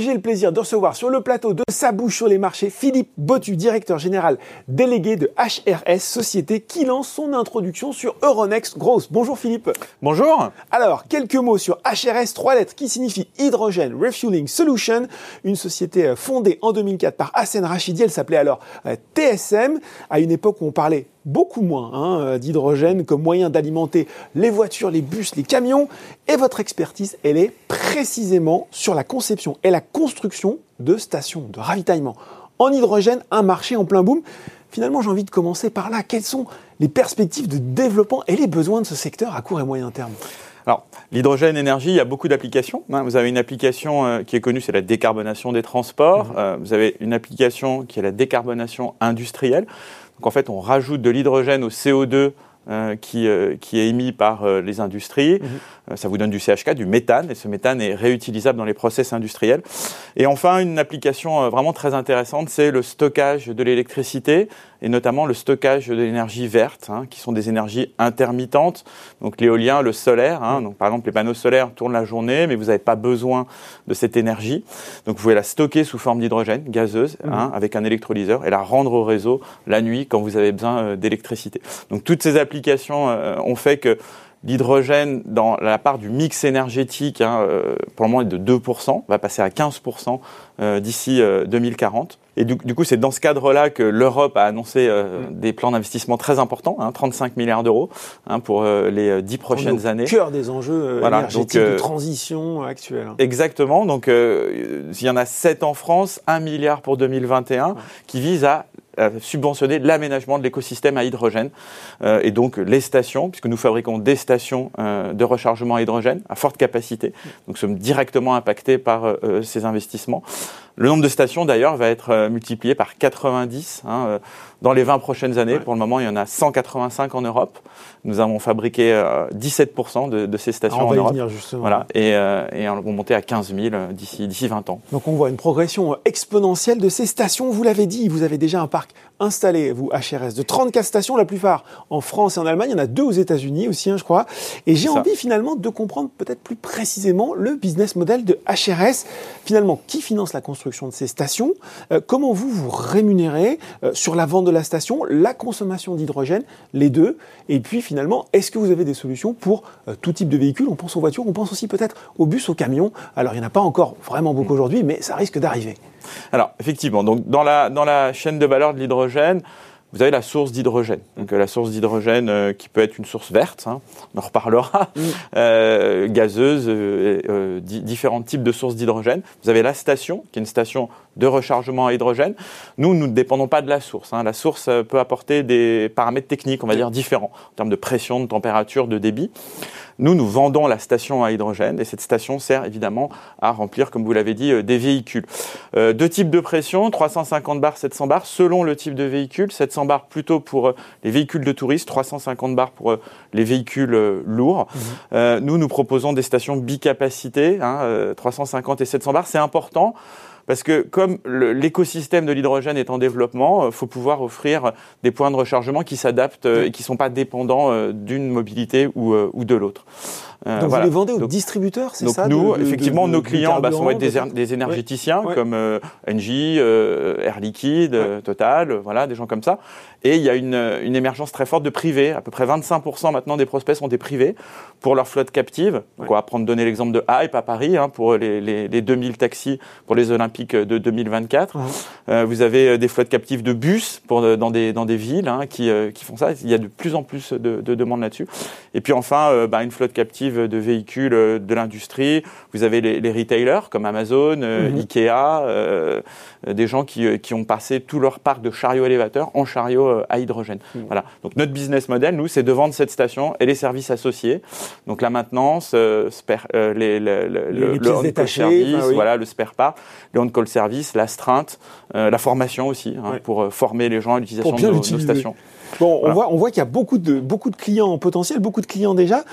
Et j'ai le plaisir de recevoir sur le plateau de Sa bouche sur les marchés Philippe Botu, directeur général délégué de HRS, société qui lance son introduction sur Euronext Growth. Bonjour Philippe. Bonjour. Alors, quelques mots sur HRS, trois lettres qui signifient Hydrogen Refueling Solution, une société euh, fondée en 2004 par Hassan Rachidi, elle s'appelait alors euh, TSM, à une époque où on parlait beaucoup moins hein, euh, d'hydrogène comme moyen d'alimenter les voitures, les bus, les camions. Et votre expertise, elle est précisément sur la conception et la construction de stations de ravitaillement en hydrogène, un marché en plein boom. Finalement, j'ai envie de commencer par là. Quelles sont les perspectives de développement et les besoins de ce secteur à court et moyen terme? Alors, l'hydrogène énergie, il y a beaucoup d'applications. Hein. Vous avez une application euh, qui est connue, c'est la décarbonation des transports. Mmh. Euh, vous avez une application qui est la décarbonation industrielle. Donc en fait, on rajoute de l'hydrogène au CO2 euh, qui, euh, qui, est émis par euh, les industries. Mhm. ça vous donne du CH4, du méthane, et ce méthane est réutilisable dans les process industriels. Et enfin, une application vraiment très intéressante, c'est le stockage de l'électricité, et notamment le stockage de l'énergie verte, hein, qui sont des énergies intermittentes, donc l'éolien, le solaire. Hein, donc par exemple, les panneaux solaires tournent la journée, mais vous n'avez pas besoin de cette énergie. Donc vous pouvez la stocker sous forme d'hydrogène gazeuse, mhm. hein, avec un électrolyseur, et la rendre au réseau la nuit quand vous avez besoin d'électricité. Donc toutes ces applications euh, ont fait que l'hydrogène dans la part du mix énergétique, hein, euh, pour le moment, est de 2%, va passer à 15% euh, d'ici 2040. Et du, coup, c'est dans ce cadre-là que l'Europe a annoncé mm. des plans d'investissement très importants, hein, 35 milliards d'euros hein, pour les 10 prochaines années. Au cœur des enjeux énergétiques de transition actuelle. Exactement. Donc, il y en a 7 en France, 1 milliard pour 2021, qui vise à subventionner l'aménagement de l'écosystème à hydrogène euh, et donc les stations, puisque nous fabriquons des stations euh, de rechargement à hydrogène à forte capacité, donc sommes directement impactés par euh, ces investissements. Le nombre de stations, d'ailleurs, va être euh, multiplié par 90 hein, euh, dans les 20 prochaines années. Pour le moment, il y en a 185 en Europe. Nous avons fabriqué 17% euh, de, ces stations ah, en Europe. Venir justement. Voilà, et, et on va monter à 15 000 d'ici, d'ici 20 ans. Donc on voit une progression exponentielle de ces stations. Vous l'avez dit, vous avez déjà un parc installé, vous, HRS, de 34 stations, la plupart en France et en Allemagne. Il y en a deux aux États-Unis aussi, hein, je crois. Et j'ai envie finalement de comprendre peut-être plus précisément le business model de HRS. Finalement, qui finance la construction de ces stations? Euh, comment vous vous rémunérez euh, sur la vente de la station, la consommation d'hydrogène, les deux? Et puis finalement, est-ce que vous avez des solutions pour euh, tout type de véhicule On pense aux voitures, on pense aussi peut-être aux bus, aux camions. Alors il n'y en a pas encore vraiment beaucoup aujourd'hui, mais ça risque d'arriver. Alors effectivement, donc dans la, dans la chaîne de valeur de l'hydrogène, vous avez la source d'hydrogène. Donc la source d'hydrogène euh, qui peut être une source verte, hein, on en reparlera, mm. euh, gazeuse, euh, euh différents types de sources d'hydrogène. Vous avez la station, qui est une station de rechargement à hydrogène. Nous, nous ne dépendons pas de la source. Hein. La source peut apporter des paramètres techniques, on va dire, différents, en termes de pression, de température, de débit. Nous, nous vendons la station à hydrogène et cette station sert évidemment à remplir, comme vous l'avez dit, euh, des véhicules. Euh, deux types de pression, 350 bars, 700 bars, selon le type de véhicule. 700 bars plutôt pour euh, les véhicules de touristes, 350 bars pour les véhicules lourds. Mmh. nous, nous proposons des stations bicapacité, hein, 350 et 700 bars. C'est important parce que comme l'écosystème de l'hydrogène est en développement, il euh, faut pouvoir offrir des points de rechargement qui s'adaptent euh, et qui ne sont pas dépendants euh, d'une mobilité ou, ou de l'autre. Euh, donc vous les vendez aux distributeurs, c'est ça nous, effectivement, nos clients bah, sont des, des énergéticiens comme euh, Engie, euh, Air Liquide, Total, voilà, des gens comme ça. Et il y a une, une émergence très forte de privés. À peu près 25% maintenant des prospects sont des privés pour leur flotte captive. Donc on va prendre donner l'exemple de Hype à Paris hein, pour les, les, les, 2000 taxis pour les Olympiques de 2024. vous avez des flottes captives de bus pour dans des dans des villes hein, qui qui font ça. Il y a de plus en plus de, de demandes là-dessus. Et puis enfin, bah, une flotte captive de véhicules euh, de l'industrie. Vous avez les, retailers comme Amazon, euh, mhm. Ikea, euh, des gens qui, qui, ont passé tout leur parc de chariots élévateurs en chariots à hydrogène. Mhm. Voilà. Donc notre business model, nous, c'est de vendre cette station et les services associés. Donc la maintenance, spare, les, les, le, le service, voilà, le spare part, le on-call service, l'astreinte, la formation aussi hein, pour former les gens à l'utilisation de nos, nos stations. Bon, on voit, on voit qu'il y a beaucoup de, beaucoup de clients potentiels, beaucoup de clients déjà.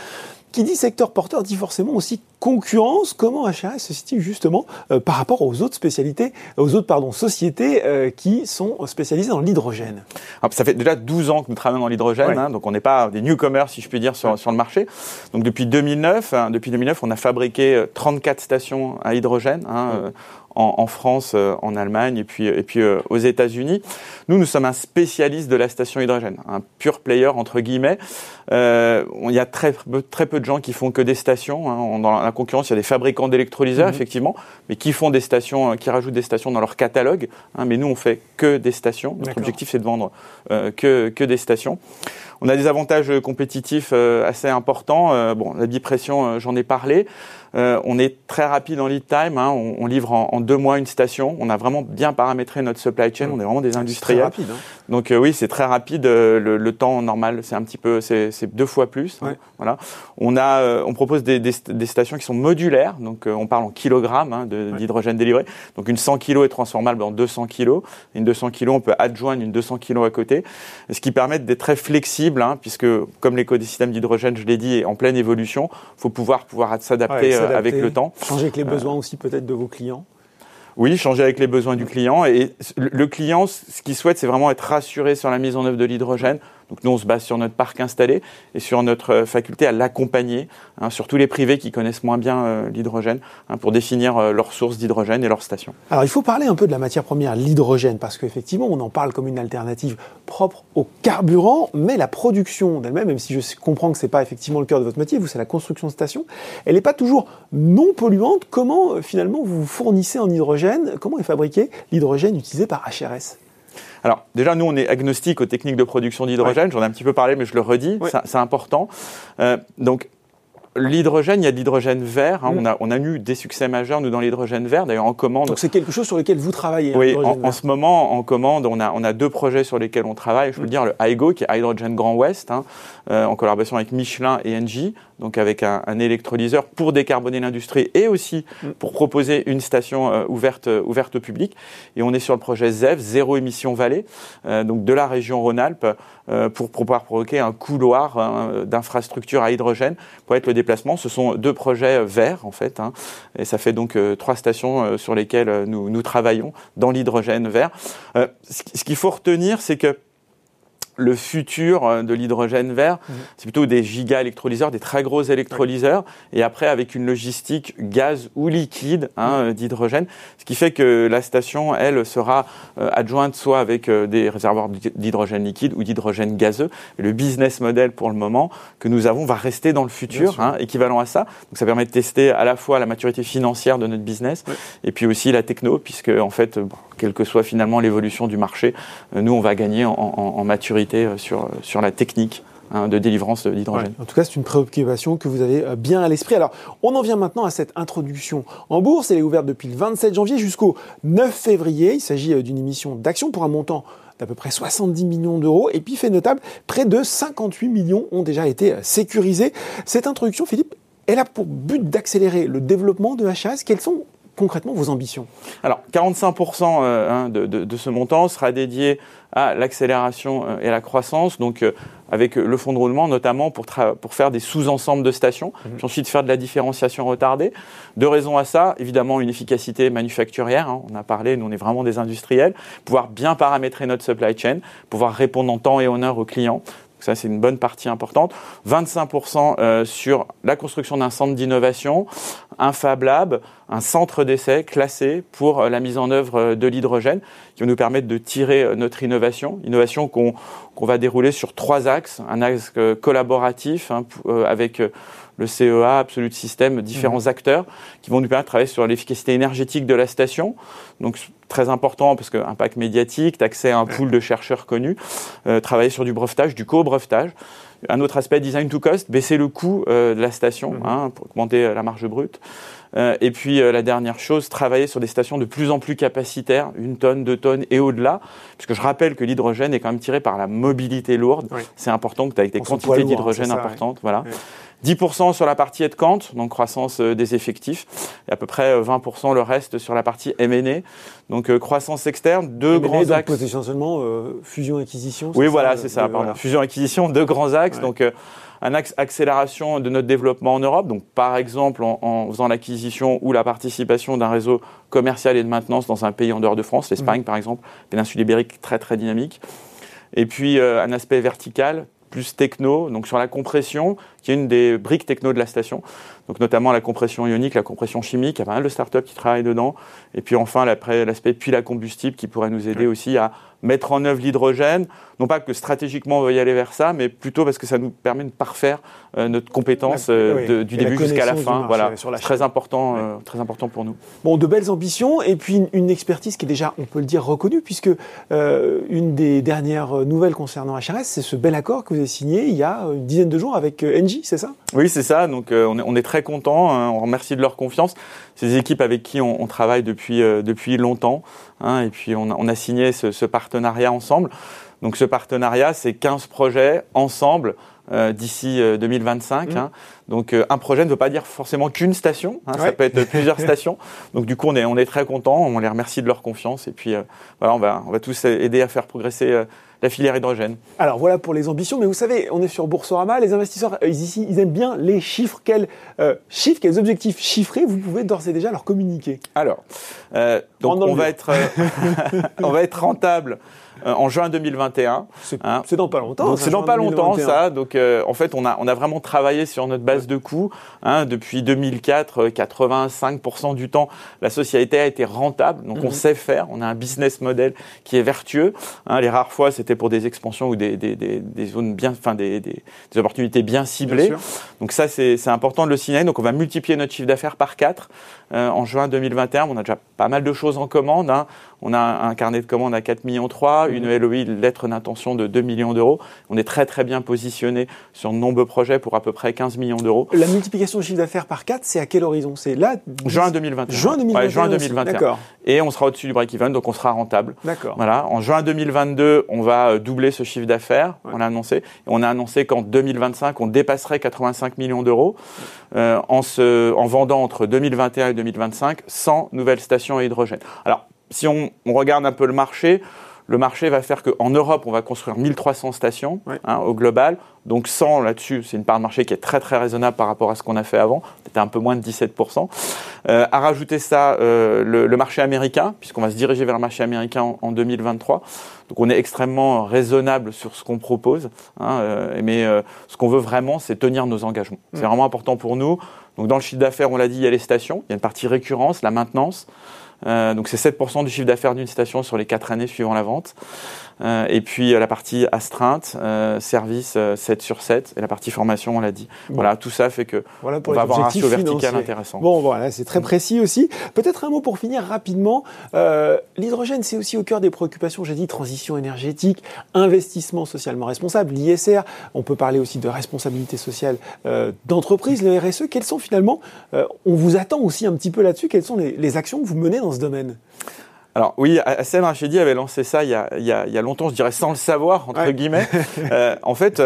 Qui dit secteur porteur dit forcément aussi concurrence. Comment HRS se situe justement euh, par rapport aux autres spécialités, aux autres pardon, sociétés euh, qui sont spécialisées dans l'hydrogène? Ça fait déjà 12 ans que nous travaillons dans l'hydrogène, hein, donc on n'est pas des newcomers si je puis dire sur, sur le marché. Donc depuis 2009, hein, depuis 2009, on a fabriqué 34 stations à hydrogène. Hein, en, France, euh, en Allemagne et puis, et puis euh, aux États-Unis. Nous, nous sommes un spécialiste de la station hydrogène, un pur player entre guillemets. Euh, il y a très, très peu de gens qui font que des stations. Hein. Dans la concurrence, il y a des fabricants d'électrolyseurs, mhm. effectivement, mais qui font des stations, qui rajoutent des stations dans leur catalogue. Hein. mais nous, on fait que des stations. Notre objectif, c'est de vendre que, que des stations. On a des avantages compétitifs assez importants. bon, la bipression, j'en ai parlé. Euh, on est très rapide en lead time. Hein. on, livre en, deux mois une station. On a vraiment bien paramétré notre supply chain. On est vraiment des industriels. Rapide, hein. Donc euh, oui, c'est très rapide. Euh, le, temps normal, c'est un petit peu, c'est deux fois plus. Hein. Voilà. On a, on propose des, stations qui sont modulaires. Donc on parle en kilogrammes d'hydrogène délivré. Donc une 100 kg est transformable en 200 kg. Une 200 kg, on peut adjoindre une 200 kg à côté, ce qui permet d'être très flexible, puisque comme l'écosystème d'hydrogène, je l'ai dit, est en pleine évolution, faut pouvoir pouvoir s'adapter euh, avec le temps. Changer avec les euh, besoins aussi peut-être de vos clients oui, changer avec les besoins du client. Et le client, ce qu'il souhaite, c'est vraiment être rassuré sur la mise en œuvre de l'hydrogène. Donc nous, on se base sur notre parc installé et sur notre euh, faculté à l'accompagner, hein, surtout les privés qui connaissent moins bien euh, l'hydrogène, hein, pour définir euh, leurs sources d'hydrogène et leurs stations. Alors il faut parler un peu de la matière première, l'hydrogène, parce qu'effectivement, on en parle comme une alternative propre au carburant, mais la production d'elle-même, même si je comprends que ce n'est pas effectivement le cœur de votre métier, vous c'est la construction de stations, elle n'est pas toujours non polluante. Comment finalement vous fournissez en hydrogène? Comment est fabriqué l'hydrogène utilisé par HRS alors déjà, nous, on est agnostique aux techniques de production d'hydrogène. J'en ai un petit peu parlé, mais je le redis, c'est important. Euh, donc L'hydrogène, il y a de l'hydrogène vert. Hein. Mm. on, a, on a eu des succès majeurs, nous, dans l'hydrogène vert, d'ailleurs en commande. Donc c'est quelque chose sur lequel vous travaillez Oui, en, ce moment, en commande, on a, on a deux projets sur lesquels on travaille. Je peux le dire, le HIGO, qui est Hydrogen Grand Ouest, hein, euh, en collaboration avec Michelin et Engie, donc avec un, un électrolyseur pour décarboner l'industrie et aussi mm. pour proposer une station euh, ouverte, euh, ouverte au public. Et on est sur le projet ZEV, Zéro Émission Vallée, donc de la région Rhône-Alpes, pour pouvoir provoquer un couloir hein, d'infrastructure à hydrogène pour être le ce sont deux projets verts en fait, hein. et ça fait donc euh, trois stations euh, sur lesquelles euh, nous, nous travaillons dans l'hydrogène vert. ce qu'il faut retenir, c'est que le futur euh, de l'hydrogène vert, mhm. c'est plutôt des giga-électrolyseurs, des très gros électrolyseurs, et après avec une logistique gaz ou liquide hein, mhm. d'hydrogène, ce qui fait que la station, elle, sera euh, adjointe soit avec euh, des réservoirs d'hydrogène liquide ou d'hydrogène gazeux. le business model pour le moment que nous avons va rester dans le futur, hein, équivalent à ça. Donc ça permet de tester à la fois la maturité financière de notre business et puis aussi la techno, puisque en fait, quelle que soit finalement l'évolution du marché, nous on va gagner en, maturité euh, sur, sur la technique hein, de délivrance d'hydrogène. En tout cas, c'est une préoccupation que vous avez euh, bien à l'esprit. Alors, on en vient maintenant à cette introduction en bourse. Elle est ouverte depuis le 27 janvier jusqu'au 9 février. Il s'agit euh, d'une émission d'action pour un montant d'à peu près 70 millions d'euros. Et puis, fait notable, près de 58 millions ont déjà été sécurisés. Cette introduction, Philippe, elle a pour but d'accélérer le développement de HAS. Quelles sont concrètement vos ambitions Alors, 45% hein, de, de, ce montant sera dédié à l'accélération euh, et à la croissance, donc euh, avec le fonds de roulement notamment pour, pour faire des sous-ensembles de stations, mmh. puis ensuite faire de la différenciation retardée. Deux raisons à ça, évidemment une efficacité manufacturière, hein, on a parlé, nous on est vraiment des industriels, pouvoir bien paramétrer notre supply chain, pouvoir répondre en temps et en heure aux clients. Ça, c'est une bonne partie importante. 25% euh, sur la construction d'un centre d'innovation, un Fab Lab, un centre d'essai classé pour euh, la mise en œuvre euh, de l'hydrogène, qui va nous permettre de tirer notre innovation. Innovation qu'on va dérouler sur trois axes. Un axe collaboratif hein, avec le CEA, Absolute System, différents mmh. acteurs qui vont nous permettre de travailler sur l'efficacité énergétique de la station. Donc très important parce que impact médiatique, accès à un pool de chercheurs connus, euh, travailler sur du brevetage, du co-brevetage. Un autre aspect, design to cost, baisser le coût euh, de la station mmh. hein, pour augmenter euh, la marge brute. Et puis la dernière chose, travailler sur des stations de plus en plus capacitaires, une tonne, deux tonnes et au-delà, puisque je rappelle que l'hydrogène est quand même tiré par la mobilité lourde. C'est important que tu aies des quantités d'hydrogène importantes. Voilà. 10% sur la partie headcount, donc croissance des effectifs, et à peu près 20% le reste sur la partie M&A, donc croissance externe, deux grands axes. Potentiellement fusion-acquisition. Oui, voilà, c'est ça, pardon. Fusion-acquisition, deux grands axes, donc un axe accélération de notre développement en Europe. Donc, par exemple, en, faisant l'acquisition ou la participation d'un réseau commercial et de maintenance dans un pays en dehors de France, l'Espagne, mmh. par exemple, péninsule ibérique très très dynamique. Et puis, euh, un aspect vertical, plus techno, donc sur la compression, qui est une des briques techno de la station. Donc notamment la compression ionique, la compression chimique, il y a pas mal de startups qui travaillent dedans. Et puis enfin l'aspect puis la combustible qui pourrait nous aider aussi à mettre en œuvre l'hydrogène, non pas que stratégiquement on veuille aller vers ça, mais plutôt parce que ça nous permet de parfaire euh, notre compétence euh, du début jusqu'à la fin. Voilà, très important, euh, très important pour nous. Bon, de belles ambitions et puis une, expertise qui est déjà, on peut le dire, reconnue, puisque une des dernières nouvelles concernant HRS, c'est ce bel accord que vous avez signé il y a une dizaine de jours avec Engie, c'est ça? Oui, c'est ça. Donc on est, on, est, très content. Hein. on remercie de leur confiance. Ces équipes avec qui on, travaille depuis depuis longtemps. Hein, et puis on a, on a signé ce, ce partenariat ensemble. Donc ce partenariat, c'est 15 projets ensemble euh, d'ici 2025. Euh, mmh. Hein. Donc euh, un projet ne veut pas dire forcément qu'une station, ça peut être plusieurs stations. Donc du coup on est, on est très content, on les remercie de leur confiance et puis voilà on va, on va tous aider à faire progresser la filière hydrogène. Alors voilà pour les ambitions, mais vous savez, on est sur Boursorama, les investisseurs ici, ils aiment bien les chiffres. Quels chiffres, quels objectifs chiffrés vous pouvez d'ores et déjà leur communiquer? Alors, donc on va, être, on va être rentable euh, en juin 2021. Hein. C'est dans pas longtemps. c'est dans pas longtemps ça. Donc euh, en fait, on a on a vraiment travaillé sur notre base de coûts. Hein, depuis 2004, 85% euh, du temps, la société a été rentable. Donc on mhm. sait faire. On a un business model qui est vertueux. Hein, les rares fois, c'était pour des expansions ou des, des, des, des zones bien, enfin des, opportunités bien ciblées. donc ça, c'est important de le signaler. Donc on va multiplier notre chiffre d'affaires par 4 en juin 2021. On a déjà pas mal de choses en commande. On a un carnet de commandes à 4 millions 3, une. LOI, lettre d'intention de 2 millions d'euros. On est très très bien positionné sur de nombreux projets pour à peu près 15 millions d'euros. La multiplication de chiffre d'affaires par 4, c'est à quel horizon? C'est là? Juin 2021. Juin 2021. juin 2021. D'accord. Et on sera au-dessus du break-even, donc on sera rentable. D'accord. Voilà. En juin 2022, on va euh, doubler ce chiffre d'affaires. On a annoncé. On a annoncé qu'en 2025, on dépasserait 85 millions d'euros euh, en, se, en vendant entre 2021 et 2025 100 nouvelles stations à hydrogène. Alors si on, regarde un peu le marché, le marché va faire qu'en Europe, on va construire 1300 stations hein, au global. Donc 100 là-dessus, c'est une part de marché qui est très très raisonnable par rapport à ce qu'on a fait avant. C'était un peu moins de 17%. Euh, à rajouter ça, euh, le, marché américain, puisqu'on va se diriger vers le marché américain en, 2023. Donc on est extrêmement raisonnable sur ce qu'on propose. Hein, euh, mais euh, ce qu'on veut vraiment, c'est tenir nos engagements. C'est vraiment important pour nous. Donc dans le chiffre d'affaires, on l'a dit, il y a les stations, il y a une partie récurrence, la maintenance. Euh, donc c'est 7% du chiffre d'affaires d'une station sur les 4 années suivant la vente. Euh, et puis euh, la partie astreinte, euh, service 7 sur 7, et la partie formation, on l'a dit. Voilà, tout ça fait que voilà on va avoir un ratio vertical intéressant. Bon, voilà, c'est très précis aussi. Peut-être un mot pour finir rapidement. L'hydrogène, c'est aussi au cœur des préoccupations, j'ai dit, transition énergétique, investissement socialement responsable, l'ISR. On peut parler aussi de responsabilité sociale d'entreprise, le RSE. Quels sont finalement, on vous attend aussi un petit peu là-dessus, quelles sont les, les actions que vous menez dans ce domaine? Alors oui, Hassan Rachidi avait lancé ça il y, a, il, y a, longtemps, je dirais sans le savoir, entre guillemets. euh, en fait,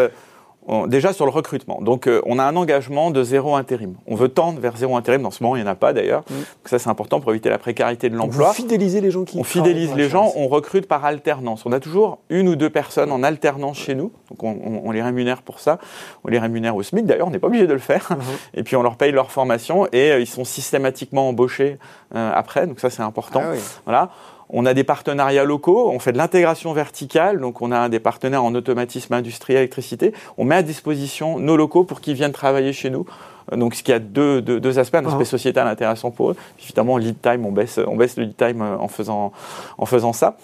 déjà sur le recrutement. Donc euh, on a un engagement de zéro intérim. On veut tendre vers zéro intérim. Dans ce moment, il n'y en a pas d'ailleurs. Mm. Donc ça c'est important pour éviter la précarité de l'emploi. On fidéliser les gens qui On fidélise les gens, on recrute par alternance. On a toujours une ou deux personnes en alternance chez nous. Donc on, les rémunère pour ça. On les rémunère au SMIC d'ailleurs, on n'est pas obligé de le faire. Mm-hmm. Et puis on leur paye leur formation et euh, ils sont systématiquement embauchés euh, après. Donc ça c'est important. Ah voilà. On a des partenariats locaux, on fait de l'intégration verticale, donc on a des partenaires en automatisme industriel, électricité. On met à disposition nos locaux pour qu'ils viennent travailler chez nous. Euh, donc, ce qui a deux, deux, aspects, un aspect sociétal intéressant pour eux. Puis, évidemment, lead time, on baisse, on baisse le lead time euh, en faisant, en faisant ça.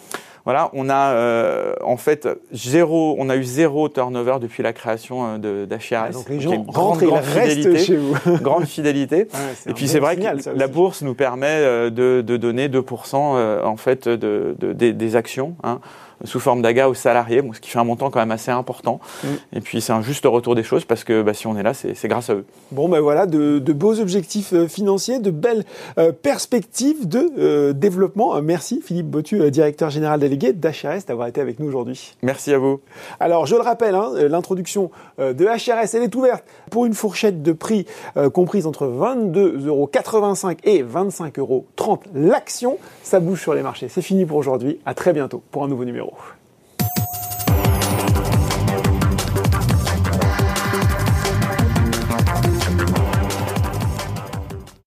Voilà, on a euh, en fait zéro, on a eu zéro turnover depuis la création euh, d'HRS. Ah, donc les gens grande, grande fidélité, chez vous. grande fidélité. et puis c'est vrai que la bourse nous permet euh, de, de donner 2% en fait de, de, des, des, actions. Hein. Sous forme d'AGA aux salariés, ce qui fait un montant quand même assez important. Mm. Et puis c'est un juste retour des choses parce que bah, si on est là, c'est grâce à eux. Bon, ben voilà, de, beaux objectifs euh, financiers, de belles euh, perspectives de euh, développement. Merci Philippe Botu, directeur général délégué d'HRS, d'avoir été avec nous aujourd'hui. Merci à vous. Alors je le rappelle, hein, l'introduction de HRS, elle est ouverte pour une fourchette de prix comprise entre 22,85 euros et 25,30 euros l'action. Ça bouge sur les marchés. C'est fini pour aujourd'hui. À très bientôt pour un nouveau numéro. know.